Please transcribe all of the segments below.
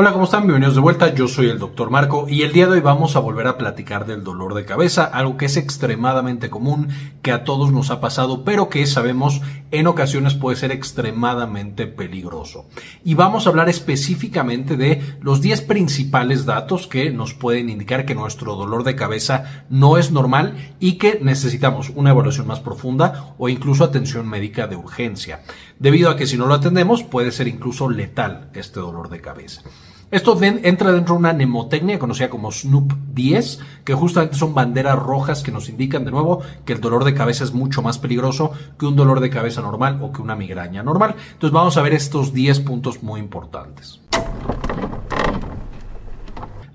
Hola, ¿cómo están? Bienvenidos de vuelta. Yo soy el doctor Marco y el día de hoy vamos a volver a platicar del dolor de cabeza, algo que es extremadamente común, que a todos nos ha pasado, pero que sabemos en ocasiones puede ser extremadamente peligroso. Y vamos a hablar específicamente de los 10 principales datos que nos pueden indicar que nuestro dolor de cabeza no es normal y que necesitamos una evaluación más profunda o incluso atención médica de urgencia, debido a que si no lo atendemos puede ser incluso letal este dolor de cabeza. Esto entra dentro de una mnemotecnia conocida como Snoop 10, que justamente son banderas rojas que nos indican de nuevo que el dolor de cabeza es mucho más peligroso que un dolor de cabeza normal o que una migraña normal. Entonces vamos a ver estos 10 puntos muy importantes.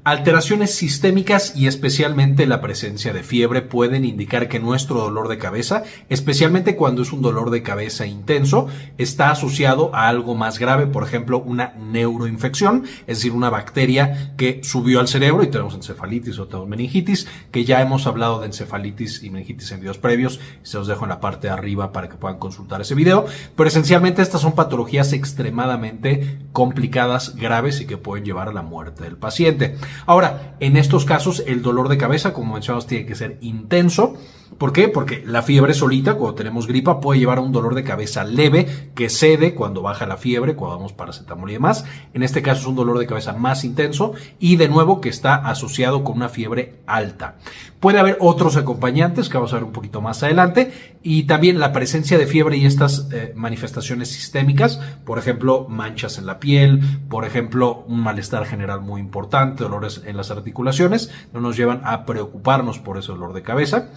Alteraciones sistémicas y especialmente la presencia de fiebre pueden indicar que nuestro dolor de cabeza, especialmente cuando es un dolor de cabeza intenso, está asociado a algo más grave, por ejemplo, una neuroinfección, es decir, una bacteria que subió al cerebro y tenemos encefalitis o tenemos meningitis, que ya hemos hablado de encefalitis y meningitis en videos previos, se los dejo en la parte de arriba para que puedan consultar ese video, pero esencialmente estas son patologías extremadamente complicadas, graves y que pueden llevar a la muerte del paciente. Ahora, en estos casos el dolor de cabeza, como mencionamos, tiene que ser intenso. ¿Por qué? Porque la fiebre solita, cuando tenemos gripa, puede llevar a un dolor de cabeza leve que cede cuando baja la fiebre, cuando damos paracetamol y demás. En este caso es un dolor de cabeza más intenso y de nuevo que está asociado con una fiebre alta. Puede haber otros acompañantes que vamos a ver un poquito más adelante y también la presencia de fiebre y estas eh, manifestaciones sistémicas, por ejemplo, manchas en la piel, por ejemplo, un malestar general muy importante, dolores en las articulaciones, no nos llevan a preocuparnos por ese dolor de cabeza.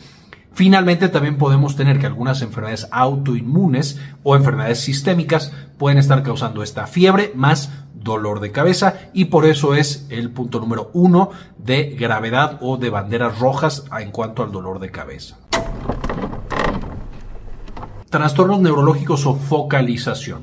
Finalmente, también podemos tener que algunas enfermedades autoinmunes o enfermedades sistémicas pueden estar causando esta fiebre más dolor de cabeza y por eso es el punto número uno de gravedad o de banderas rojas en cuanto al dolor de cabeza. Trastornos neurológicos o focalización.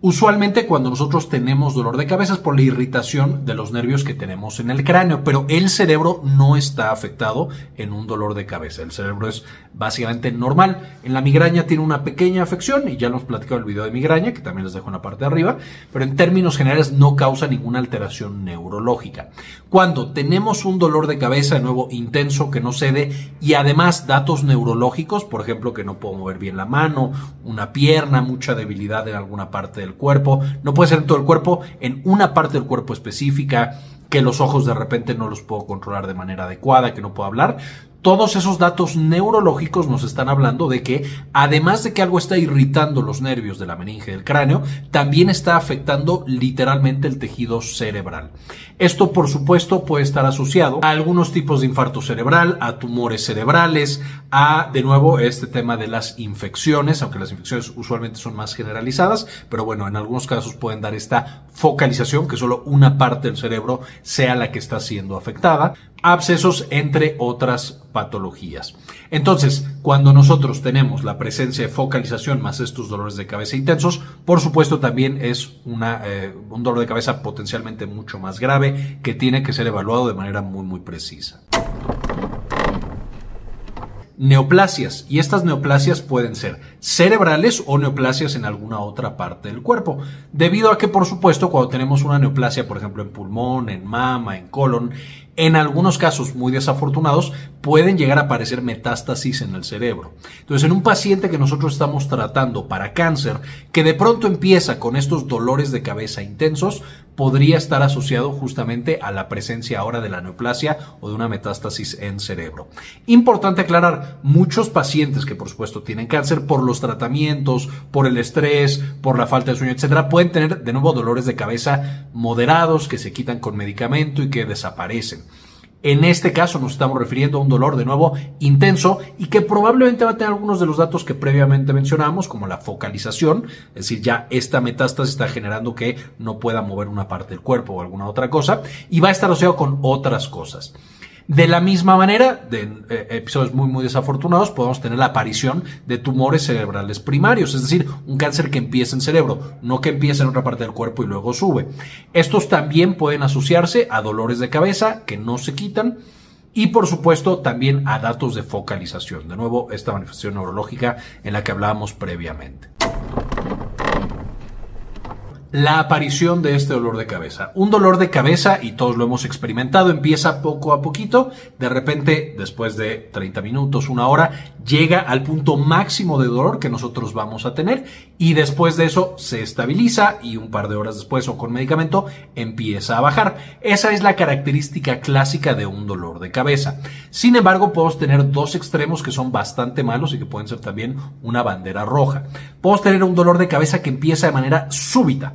Usualmente cuando nosotros tenemos dolor de cabeza es por la irritación de los nervios que tenemos en el cráneo, pero el cerebro no está afectado en un dolor de cabeza. El cerebro es básicamente normal. En la migraña tiene una pequeña afección y ya nos platicado el video de migraña, que también les dejo en la parte de arriba, pero en términos generales no causa ninguna alteración neurológica. Cuando tenemos un dolor de cabeza de nuevo intenso que no cede y además datos neurológicos, por ejemplo que no puedo mover bien la mano, una pierna, mucha debilidad en alguna parte cuerpo, no puede ser en todo el cuerpo, en una parte del cuerpo específica, que los ojos de repente no los puedo controlar de manera adecuada, que no puedo hablar. Todos esos datos neurológicos nos están hablando de que, además de que algo está irritando los nervios de la meninge del cráneo, también está afectando literalmente el tejido cerebral. Esto, por supuesto, puede estar asociado a algunos tipos de infarto cerebral, a tumores cerebrales, a, de nuevo, este tema de las infecciones, aunque las infecciones usualmente son más generalizadas, pero bueno, en algunos casos pueden dar esta focalización, que solo una parte del cerebro sea la que está siendo afectada abscesos, entre otras patologías. Entonces, cuando nosotros tenemos la presencia de focalización más estos dolores de cabeza intensos, por supuesto también es una, eh, un dolor de cabeza potencialmente mucho más grave que tiene que ser evaluado de manera muy, muy precisa neoplasias y estas neoplasias pueden ser cerebrales o neoplasias en alguna otra parte del cuerpo, debido a que por supuesto cuando tenemos una neoplasia por ejemplo en pulmón, en mama, en colon, en algunos casos muy desafortunados pueden llegar a aparecer metástasis en el cerebro. Entonces, en un paciente que nosotros estamos tratando para cáncer, que de pronto empieza con estos dolores de cabeza intensos, podría estar asociado justamente a la presencia ahora de la neoplasia o de una metástasis en cerebro. Importante aclarar, muchos pacientes que por supuesto tienen cáncer por los tratamientos, por el estrés, por la falta de sueño, etcétera, pueden tener de nuevo dolores de cabeza moderados que se quitan con medicamento y que desaparecen. En este caso nos estamos refiriendo a un dolor de nuevo intenso y que probablemente va a tener algunos de los datos que previamente mencionamos, como la focalización, es decir, ya esta metástasis está generando que no pueda mover una parte del cuerpo o alguna otra cosa, y va a estar asociado con otras cosas. De la misma manera, de eh, episodios muy, muy desafortunados, podemos tener la aparición de tumores cerebrales primarios, es decir, un cáncer que empieza en cerebro, no que empieza en otra parte del cuerpo y luego sube. Estos también pueden asociarse a dolores de cabeza que no se quitan y por supuesto también a datos de focalización. De nuevo, esta manifestación neurológica en la que hablábamos previamente. La aparición de este dolor de cabeza. Un dolor de cabeza, y todos lo hemos experimentado, empieza poco a poquito, de repente, después de 30 minutos, una hora, llega al punto máximo de dolor que nosotros vamos a tener y después de eso se estabiliza y un par de horas después o con medicamento empieza a bajar. Esa es la característica clásica de un dolor de cabeza. Sin embargo, podemos tener dos extremos que son bastante malos y que pueden ser también una bandera roja. Podemos tener un dolor de cabeza que empieza de manera súbita.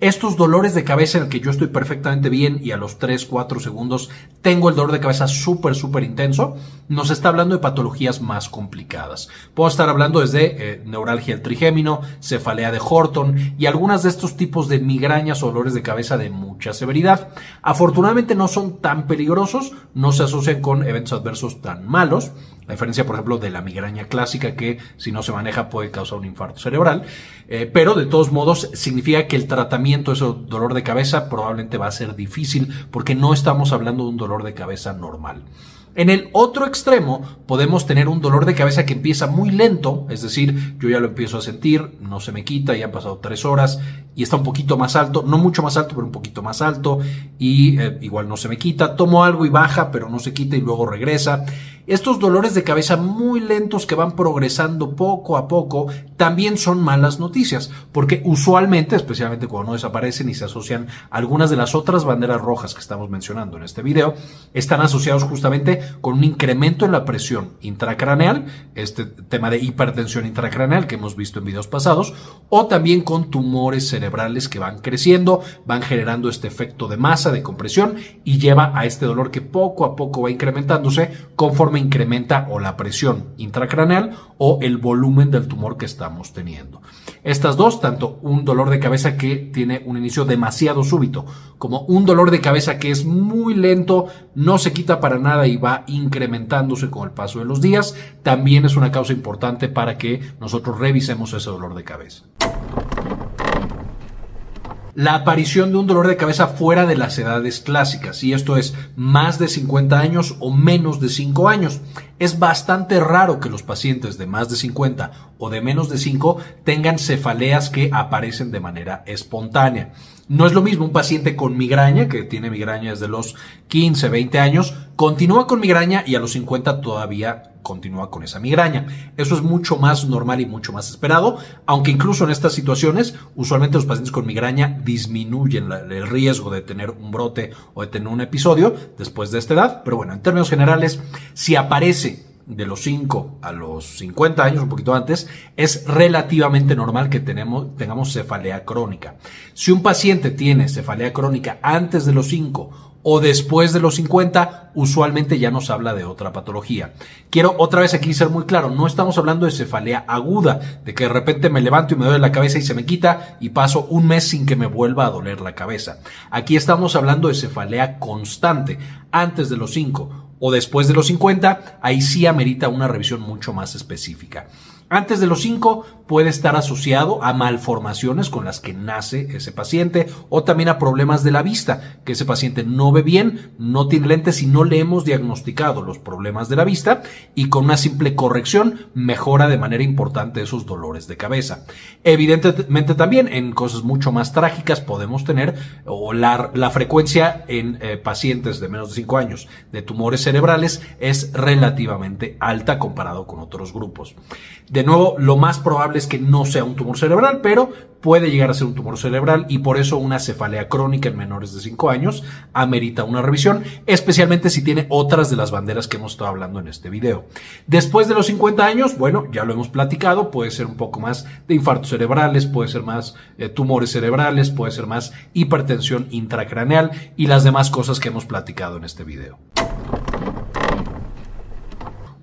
Estos dolores de cabeza en el que yo estoy perfectamente bien y a los 3, 4 segundos tengo el dolor de cabeza súper, súper intenso, nos está hablando de patologías más complicadas. Puedo estar hablando desde eh, neuralgia del trigémino, cefalea de Horton y algunas de estos tipos de migrañas o dolores de cabeza de mucha severidad. Afortunadamente no son tan peligrosos, no se asocian con eventos adversos tan malos. La diferencia, por ejemplo, de la migraña clásica que si no se maneja puede causar un infarto cerebral. Eh, pero de todos modos significa que el tratamiento de ese dolor de cabeza probablemente va a ser difícil porque no estamos hablando de un dolor de cabeza normal. En el otro extremo podemos tener un dolor de cabeza que empieza muy lento, es decir, yo ya lo empiezo a sentir, no se me quita, ya han pasado tres horas y está un poquito más alto, no mucho más alto, pero un poquito más alto y eh, igual no se me quita, tomo algo y baja, pero no se quita y luego regresa. Estos dolores de cabeza muy lentos que van progresando poco a poco también son malas noticias, porque usualmente, especialmente cuando no desaparecen y se asocian algunas de las otras banderas rojas que estamos mencionando en este video, están asociados justamente con un incremento en la presión intracraneal, este tema de hipertensión intracraneal que hemos visto en videos pasados, o también con tumores cerebrales que van creciendo, van generando este efecto de masa, de compresión y lleva a este dolor que poco a poco va incrementándose conforme incrementa o la presión intracraneal o el volumen del tumor que estamos teniendo. Estas dos, tanto un dolor de cabeza que tiene un inicio demasiado súbito, como un dolor de cabeza que es muy lento, no se quita para nada y va incrementándose con el paso de los días, también es una causa importante para que nosotros revisemos ese dolor de cabeza la aparición de un dolor de cabeza fuera de las edades clásicas, y esto es más de 50 años o menos de 5 años. Es bastante raro que los pacientes de más de 50 o de menos de 5 tengan cefaleas que aparecen de manera espontánea. No es lo mismo un paciente con migraña, que tiene migraña desde los 15, 20 años, continúa con migraña y a los 50 todavía continúa con esa migraña. Eso es mucho más normal y mucho más esperado, aunque incluso en estas situaciones, usualmente los pacientes con migraña disminuyen el riesgo de tener un brote o de tener un episodio después de esta edad. Pero bueno, en términos generales, si aparece de los 5 a los 50 años, un poquito antes, es relativamente normal que tenemos, tengamos cefalea crónica. Si un paciente tiene cefalea crónica antes de los 5 o después de los 50, usualmente ya nos habla de otra patología. Quiero otra vez aquí ser muy claro, no estamos hablando de cefalea aguda, de que de repente me levanto y me duele la cabeza y se me quita y paso un mes sin que me vuelva a doler la cabeza. Aquí estamos hablando de cefalea constante, antes de los 5 o después de los 50, ahí sí amerita una revisión mucho más específica. Antes de los 5 puede estar asociado a malformaciones con las que nace ese paciente o también a problemas de la vista, que ese paciente no ve bien, no tiene lentes y no le hemos diagnosticado los problemas de la vista y con una simple corrección mejora de manera importante esos dolores de cabeza. Evidentemente también en cosas mucho más trágicas podemos tener o la, frecuencia en eh, pacientes de menos de 5 años de tumores cerebrales es relativamente alta comparado con otros grupos. Nuevo, lo más probable es que no sea un tumor cerebral, pero puede llegar a ser un tumor cerebral y por eso una cefalea crónica en menores de 5 años amerita una revisión, especialmente si tiene otras de las banderas que hemos estado hablando en este video. Después de los 50 años, bueno, ya lo hemos platicado, puede ser un poco más de infartos cerebrales, puede ser más eh, tumores cerebrales, puede ser más hipertensión intracraneal y las demás cosas que hemos platicado en este video.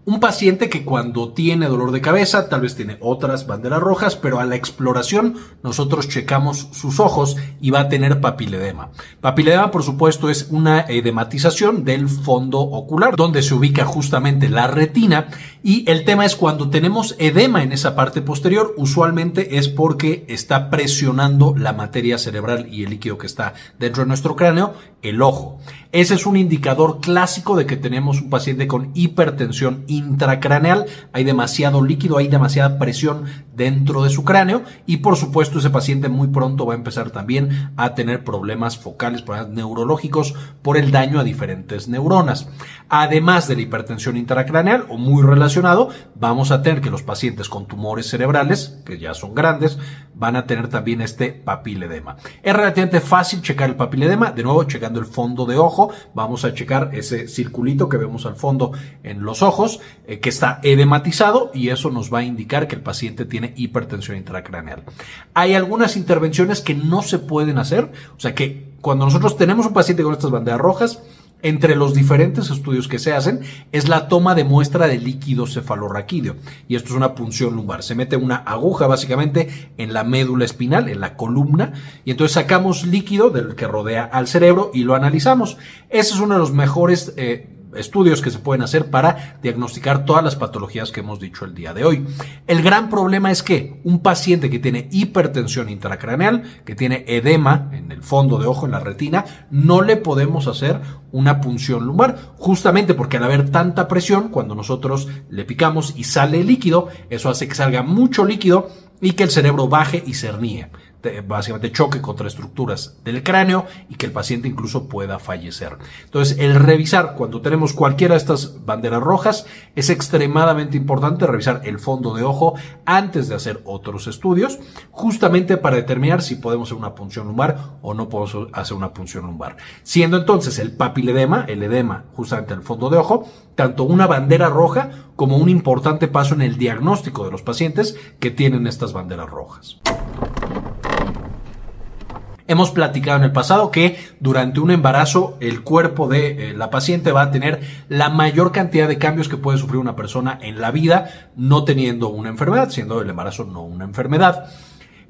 Un paciente que cuando tiene dolor de cabeza, tal vez tiene otras banderas rojas, pero a la exploración nosotros checamos sus ojos y va a tener papiledema. Papiledema, por supuesto, es una edematización del fondo ocular, donde se ubica justamente la retina. Y el tema es cuando tenemos edema en esa parte posterior, usualmente es porque está presionando la materia cerebral y el líquido que está dentro de nuestro cráneo el ojo. Ese es un indicador clásico de que tenemos un paciente con hipertensión intracraneal. Hay demasiado líquido, hay demasiada presión dentro de su cráneo y por supuesto ese paciente muy pronto va a empezar también a tener problemas focales, problemas neurológicos por el daño a diferentes neuronas. Además de la hipertensión intracraneal o muy relacionado, vamos a tener que los pacientes con tumores cerebrales, que ya son grandes, van a tener también este papiledema. Es relativamente fácil checar el papiledema, de nuevo el fondo de ojo, vamos a checar ese circulito que vemos al fondo en los ojos, eh, que está edematizado y eso nos va a indicar que el paciente tiene hipertensión intracraneal. Hay algunas intervenciones que no se pueden hacer, o sea que cuando nosotros tenemos un paciente con estas banderas rojas, entre los diferentes estudios que se hacen es la toma de muestra de líquido cefalorraquídeo. Y esto es una punción lumbar. Se mete una aguja básicamente en la médula espinal, en la columna, y entonces sacamos líquido del que rodea al cerebro y lo analizamos. Ese es uno de los mejores eh, estudios que se pueden hacer para diagnosticar todas las patologías que hemos dicho el día de hoy. El gran problema es que un paciente que tiene hipertensión intracraneal, que tiene edema en el fondo de ojo, en la retina, no le podemos hacer una punción lumbar, justamente porque al haber tanta presión, cuando nosotros le picamos y sale líquido, eso hace que salga mucho líquido y que el cerebro baje y se hernie básicamente choque contra estructuras del cráneo y que el paciente incluso pueda fallecer. Entonces, el revisar cuando tenemos cualquiera de estas banderas rojas es extremadamente importante revisar el fondo de ojo antes de hacer otros estudios, justamente para determinar si podemos hacer una punción lumbar o no podemos hacer una punción lumbar. Siendo entonces el papiledema, el edema justamente el fondo de ojo, tanto una bandera roja como un importante paso en el diagnóstico de los pacientes que tienen estas banderas rojas. Hemos platicado en el pasado que durante un embarazo el cuerpo de eh, la paciente va a tener la mayor cantidad de cambios que puede sufrir una persona en la vida no teniendo una enfermedad, siendo el embarazo no una enfermedad.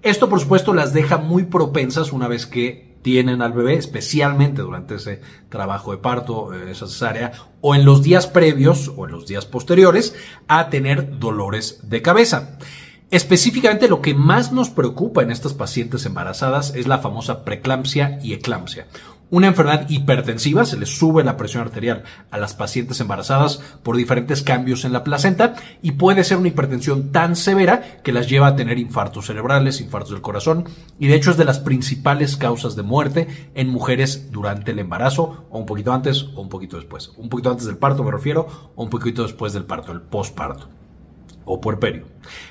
Esto por supuesto las deja muy propensas una vez que tienen al bebé, especialmente durante ese trabajo de parto, eh, esa cesárea, o en los días previos o en los días posteriores, a tener dolores de cabeza. Específicamente lo que más nos preocupa en estas pacientes embarazadas es la famosa preeclampsia y eclampsia. Una enfermedad hipertensiva, se les sube la presión arterial a las pacientes embarazadas por diferentes cambios en la placenta y puede ser una hipertensión tan severa que las lleva a tener infartos cerebrales, infartos del corazón y de hecho es de las principales causas de muerte en mujeres durante el embarazo o un poquito antes o un poquito después. Un poquito antes del parto me refiero o un poquito después del parto, el postparto o puerperio.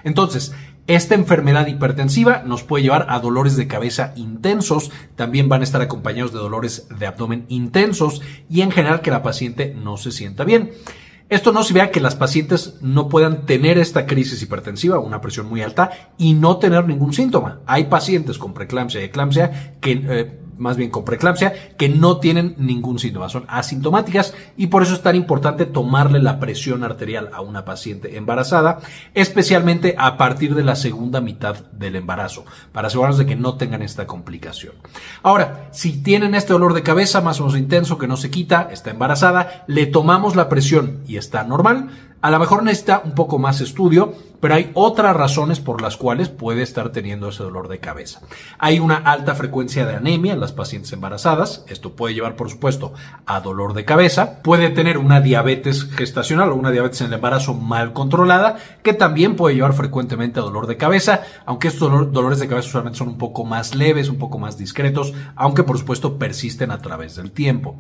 Entonces, esta enfermedad hipertensiva nos puede llevar a dolores de cabeza intensos, también van a estar acompañados de dolores de abdomen intensos y en general que la paciente no se sienta bien. Esto no se vea que las pacientes no puedan tener esta crisis hipertensiva, una presión muy alta, y no tener ningún síntoma. Hay pacientes con preeclampsia y eclampsia que eh, más bien con preeclampsia, que no tienen ningún síntoma, son asintomáticas y por eso es tan importante tomarle la presión arterial a una paciente embarazada, especialmente a partir de la segunda mitad del embarazo, para asegurarnos de que no tengan esta complicación. Ahora, si tienen este dolor de cabeza más o menos intenso que no se quita, está embarazada, le tomamos la presión y está normal, a lo mejor necesita un poco más estudio, pero hay otras razones por las cuales puede estar teniendo ese dolor de cabeza. Hay una alta frecuencia de anemia en las pacientes embarazadas. Esto puede llevar, por supuesto, a dolor de cabeza. Puede tener una diabetes gestacional o una diabetes en el embarazo mal controlada, que también puede llevar frecuentemente a dolor de cabeza, aunque estos dolores de cabeza usualmente son un poco más leves, un poco más discretos, aunque por supuesto persisten a través del tiempo.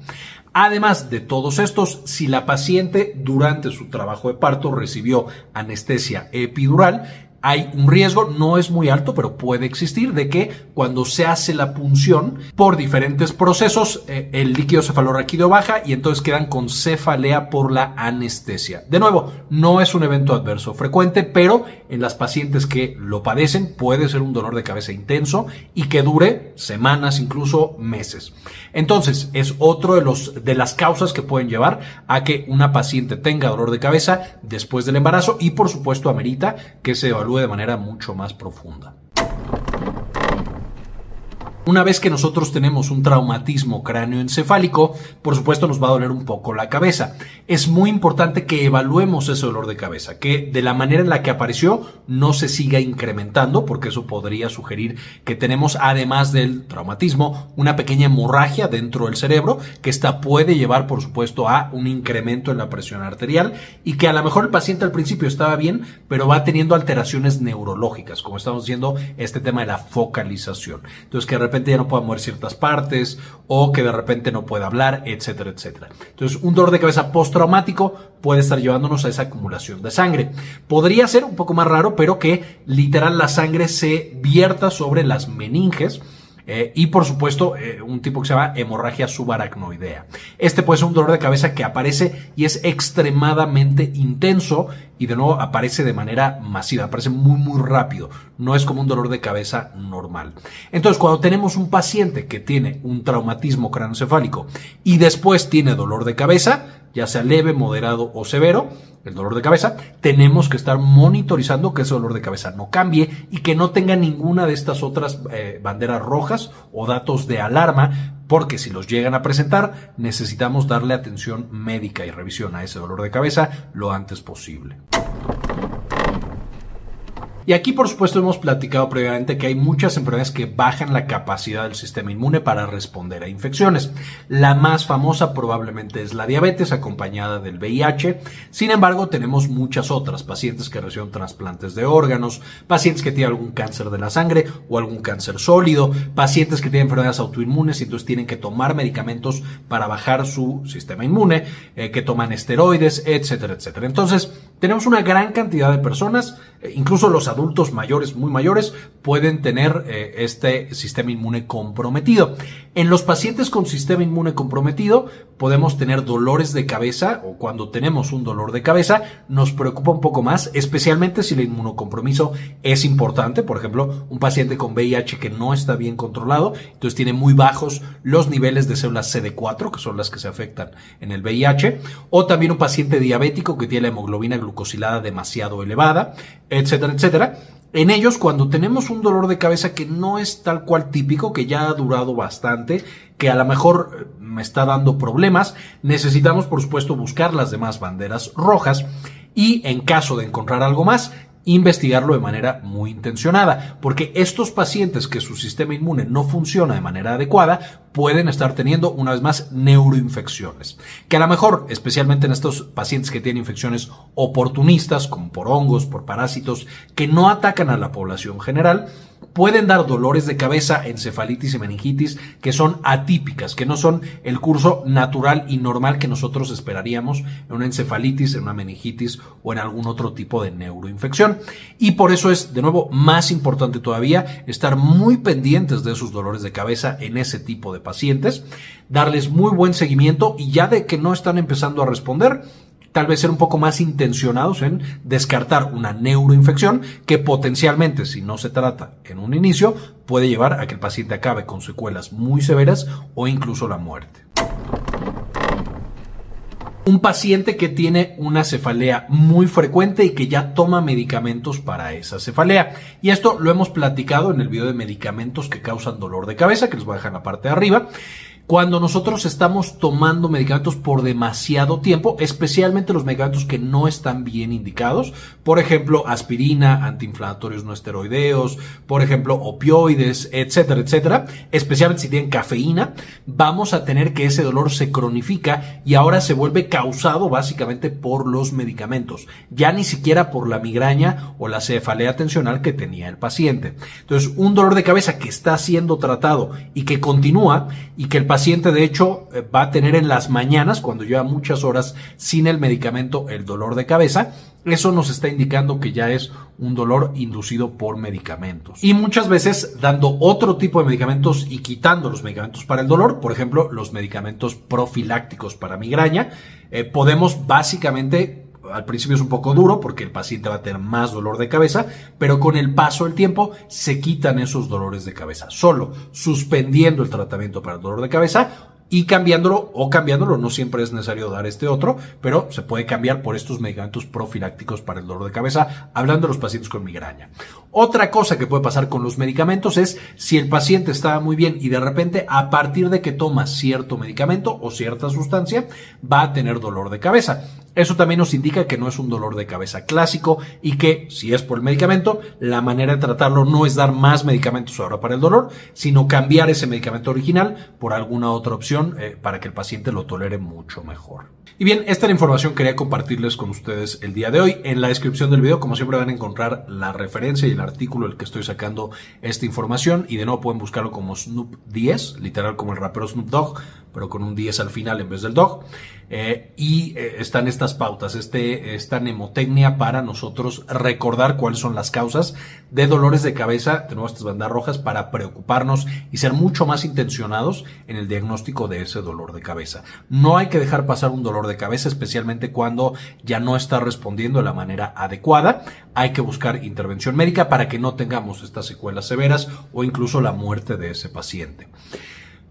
Además de todos estos, si la paciente durante su trabajo parto recibió anestesia epidural, hay un riesgo, no es muy alto, pero puede existir, de que cuando se hace la punción por diferentes procesos, eh, el líquido cefalorraquídeo baja y entonces quedan con cefalea por la anestesia. De nuevo, no es un evento adverso frecuente, pero en las pacientes que lo padecen puede ser un dolor de cabeza intenso y que dure semanas, incluso meses. Entonces, es otro de los de las causas que pueden llevar a que una paciente tenga dolor de cabeza después del embarazo y por supuesto amerita que se evalúe de manera mucho más profunda. Una vez que nosotros tenemos un traumatismo cráneoencefálico, por supuesto nos va a doler un poco la cabeza. Es muy importante que evaluemos ese dolor de cabeza, que de la manera en la que apareció no se siga incrementando, porque eso podría sugerir que tenemos, además del traumatismo, una pequeña hemorragia dentro del cerebro, que esta puede llevar, por supuesto, a un incremento en la presión arterial y que a lo mejor el paciente al principio estaba bien, pero va teniendo alteraciones neurológicas, como estamos diciendo, este tema de la focalización. Entonces, que de repente ya no pueda mover ciertas partes o que de repente no pueda hablar, etcétera, etcétera. Entonces, un dolor de cabeza postraumático puede estar llevándonos a esa acumulación de sangre. Podría ser un poco más raro, pero que literal la sangre se vierta sobre las meninges eh, y por supuesto, eh, un tipo que se llama hemorragia subaracnoidea. Este puede ser un dolor de cabeza que aparece y es extremadamente intenso y de nuevo aparece de manera masiva, aparece muy muy rápido, no es como un dolor de cabeza normal. Entonces, cuando tenemos un paciente que tiene un traumatismo craneoencefálico y después tiene dolor de cabeza, ya sea leve, moderado o severo, el dolor de cabeza, tenemos que estar monitorizando que ese dolor de cabeza no cambie y que no tenga ninguna de estas otras eh, banderas rojas o datos de alarma, porque si los llegan a presentar, necesitamos darle atención médica y revisión a ese dolor de cabeza lo antes posible. Y aquí, por supuesto, hemos platicado previamente que hay muchas enfermedades que bajan la capacidad del sistema inmune para responder a infecciones. La más famosa probablemente es la diabetes, acompañada del VIH. Sin embargo, tenemos muchas otras, pacientes que reciben trasplantes de órganos, pacientes que tienen algún cáncer de la sangre o algún cáncer sólido, pacientes que tienen enfermedades autoinmunes y entonces tienen que tomar medicamentos para bajar su sistema inmune, eh, que toman esteroides, etcétera, etcétera. Entonces, tenemos una gran cantidad de personas, eh, incluso los adultos mayores, muy mayores, pueden tener eh, este sistema inmune comprometido. En los pacientes con sistema inmune comprometido podemos tener dolores de cabeza o cuando tenemos un dolor de cabeza nos preocupa un poco más, especialmente si el inmunocompromiso es importante. Por ejemplo, un paciente con VIH que no está bien controlado, entonces tiene muy bajos los niveles de células CD4, que son las que se afectan en el VIH, o también un paciente diabético que tiene la hemoglobina glucosilada demasiado elevada, etcétera, etcétera. En ellos, cuando tenemos un dolor de cabeza que no es tal cual típico, que ya ha durado bastante, que a lo mejor eh, me está dando problemas, necesitamos por supuesto buscar las demás banderas rojas y en caso de encontrar algo más, investigarlo de manera muy intencionada, porque estos pacientes que su sistema inmune no funciona de manera adecuada pueden estar teniendo una vez más neuroinfecciones, que a lo mejor, especialmente en estos pacientes que tienen infecciones oportunistas, como por hongos, por parásitos, que no atacan a la población general, pueden dar dolores de cabeza, encefalitis y meningitis que son atípicas, que no son el curso natural y normal que nosotros esperaríamos en una encefalitis, en una meningitis o en algún otro tipo de neuroinfección. Y por eso es, de nuevo, más importante todavía estar muy pendientes de esos dolores de cabeza en ese tipo de pacientes, darles muy buen seguimiento y ya de que no están empezando a responder, tal vez ser un poco más intencionados en descartar una neuroinfección que potencialmente, si no se trata en un inicio, puede llevar a que el paciente acabe con secuelas muy severas o incluso la muerte. Un paciente que tiene una cefalea muy frecuente y que ya toma medicamentos para esa cefalea. Y esto lo hemos platicado en el video de medicamentos que causan dolor de cabeza, que les voy a dejar en la parte de arriba cuando nosotros estamos tomando medicamentos por demasiado tiempo, especialmente los medicamentos que no están bien indicados, por ejemplo, aspirina, antiinflamatorios no esteroideos, por ejemplo, opioides, etcétera, etcétera, especialmente si tienen cafeína, vamos a tener que ese dolor se cronifica y ahora se vuelve causado básicamente por los medicamentos, ya ni siquiera por la migraña o la cefalea tensional que tenía el paciente. Entonces, un dolor de cabeza que está siendo tratado y que continúa y que el paciente de hecho eh, va a tener en las mañanas, cuando lleva muchas horas sin el medicamento, el dolor de cabeza. Eso nos está indicando que ya es un dolor inducido por medicamentos. Y muchas veces dando otro tipo de medicamentos y quitando los medicamentos para el dolor, por ejemplo, los medicamentos profilácticos para migraña, eh, podemos básicamente al principio es un poco duro porque el paciente va a tener más dolor de cabeza, pero con el paso del tiempo se quitan esos dolores de cabeza. Solo suspendiendo el tratamiento para el dolor de cabeza y cambiándolo o cambiándolo, no siempre es necesario dar este otro, pero se puede cambiar por estos medicamentos profilácticos para el dolor de cabeza, hablando de los pacientes con migraña. Otra cosa que puede pasar con los medicamentos es si el paciente estaba muy bien y de repente a partir de que toma cierto medicamento o cierta sustancia va a tener dolor de cabeza. Eso también nos indica que no es un dolor de cabeza clásico y que, si es por el medicamento, la manera de tratarlo no es dar más medicamentos ahora para el dolor, sino cambiar ese medicamento original por alguna otra opción eh, para que el paciente lo tolere mucho mejor. Y bien, esta es la información que quería compartirles con ustedes el día de hoy. En la descripción del video, como siempre, van a encontrar la referencia y el artículo del que estoy sacando esta información. Y de nuevo pueden buscarlo como Snoop 10, literal como el rapero Snoop Dogg, pero con un 10 al final en vez del dog. Eh, y eh, están estas pautas, este, esta mnemotecnia para nosotros recordar cuáles son las causas de dolores de cabeza, tenemos estas bandas rojas, para preocuparnos y ser mucho más intencionados en el diagnóstico de ese dolor de cabeza. No hay que dejar pasar un dolor de cabeza, especialmente cuando ya no está respondiendo de la manera adecuada. Hay que buscar intervención médica para que no tengamos estas secuelas severas o incluso la muerte de ese paciente.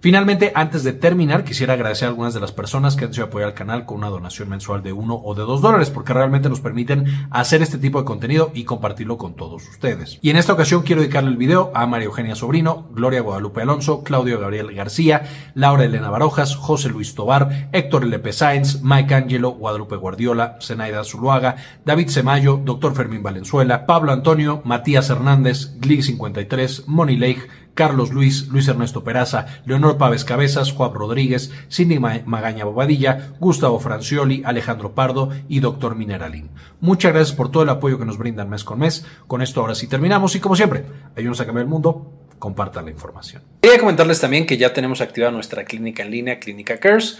Finalmente, antes de terminar, quisiera agradecer a algunas de las personas que han sido apoyar al canal con una donación mensual de uno o de dos dólares, porque realmente nos permiten hacer este tipo de contenido y compartirlo con todos ustedes. Y en esta ocasión quiero dedicarle el video a María Eugenia Sobrino, Gloria Guadalupe Alonso, Claudio Gabriel García, Laura Elena Barojas, José Luis Tobar, Héctor Lepe Sáenz, Mike Angelo, Guadalupe Guardiola, Zenaida Zuluaga, David Semayo, Dr. Fermín Valenzuela, Pablo Antonio, Matías Hernández, Glig53, Moni Leigh, Carlos Luis, Luis Ernesto Peraza, Leonor Pávez Cabezas, Juan Rodríguez, Cindy Magaña Bobadilla, Gustavo Francioli, Alejandro Pardo y Doctor Mineralín. Muchas gracias por todo el apoyo que nos brindan mes con mes. Con esto ahora sí terminamos y como siempre, ayúdenos a cambiar el mundo, compartan la información. Quería comentarles también que ya tenemos activada nuestra clínica en línea, Clínica Cares.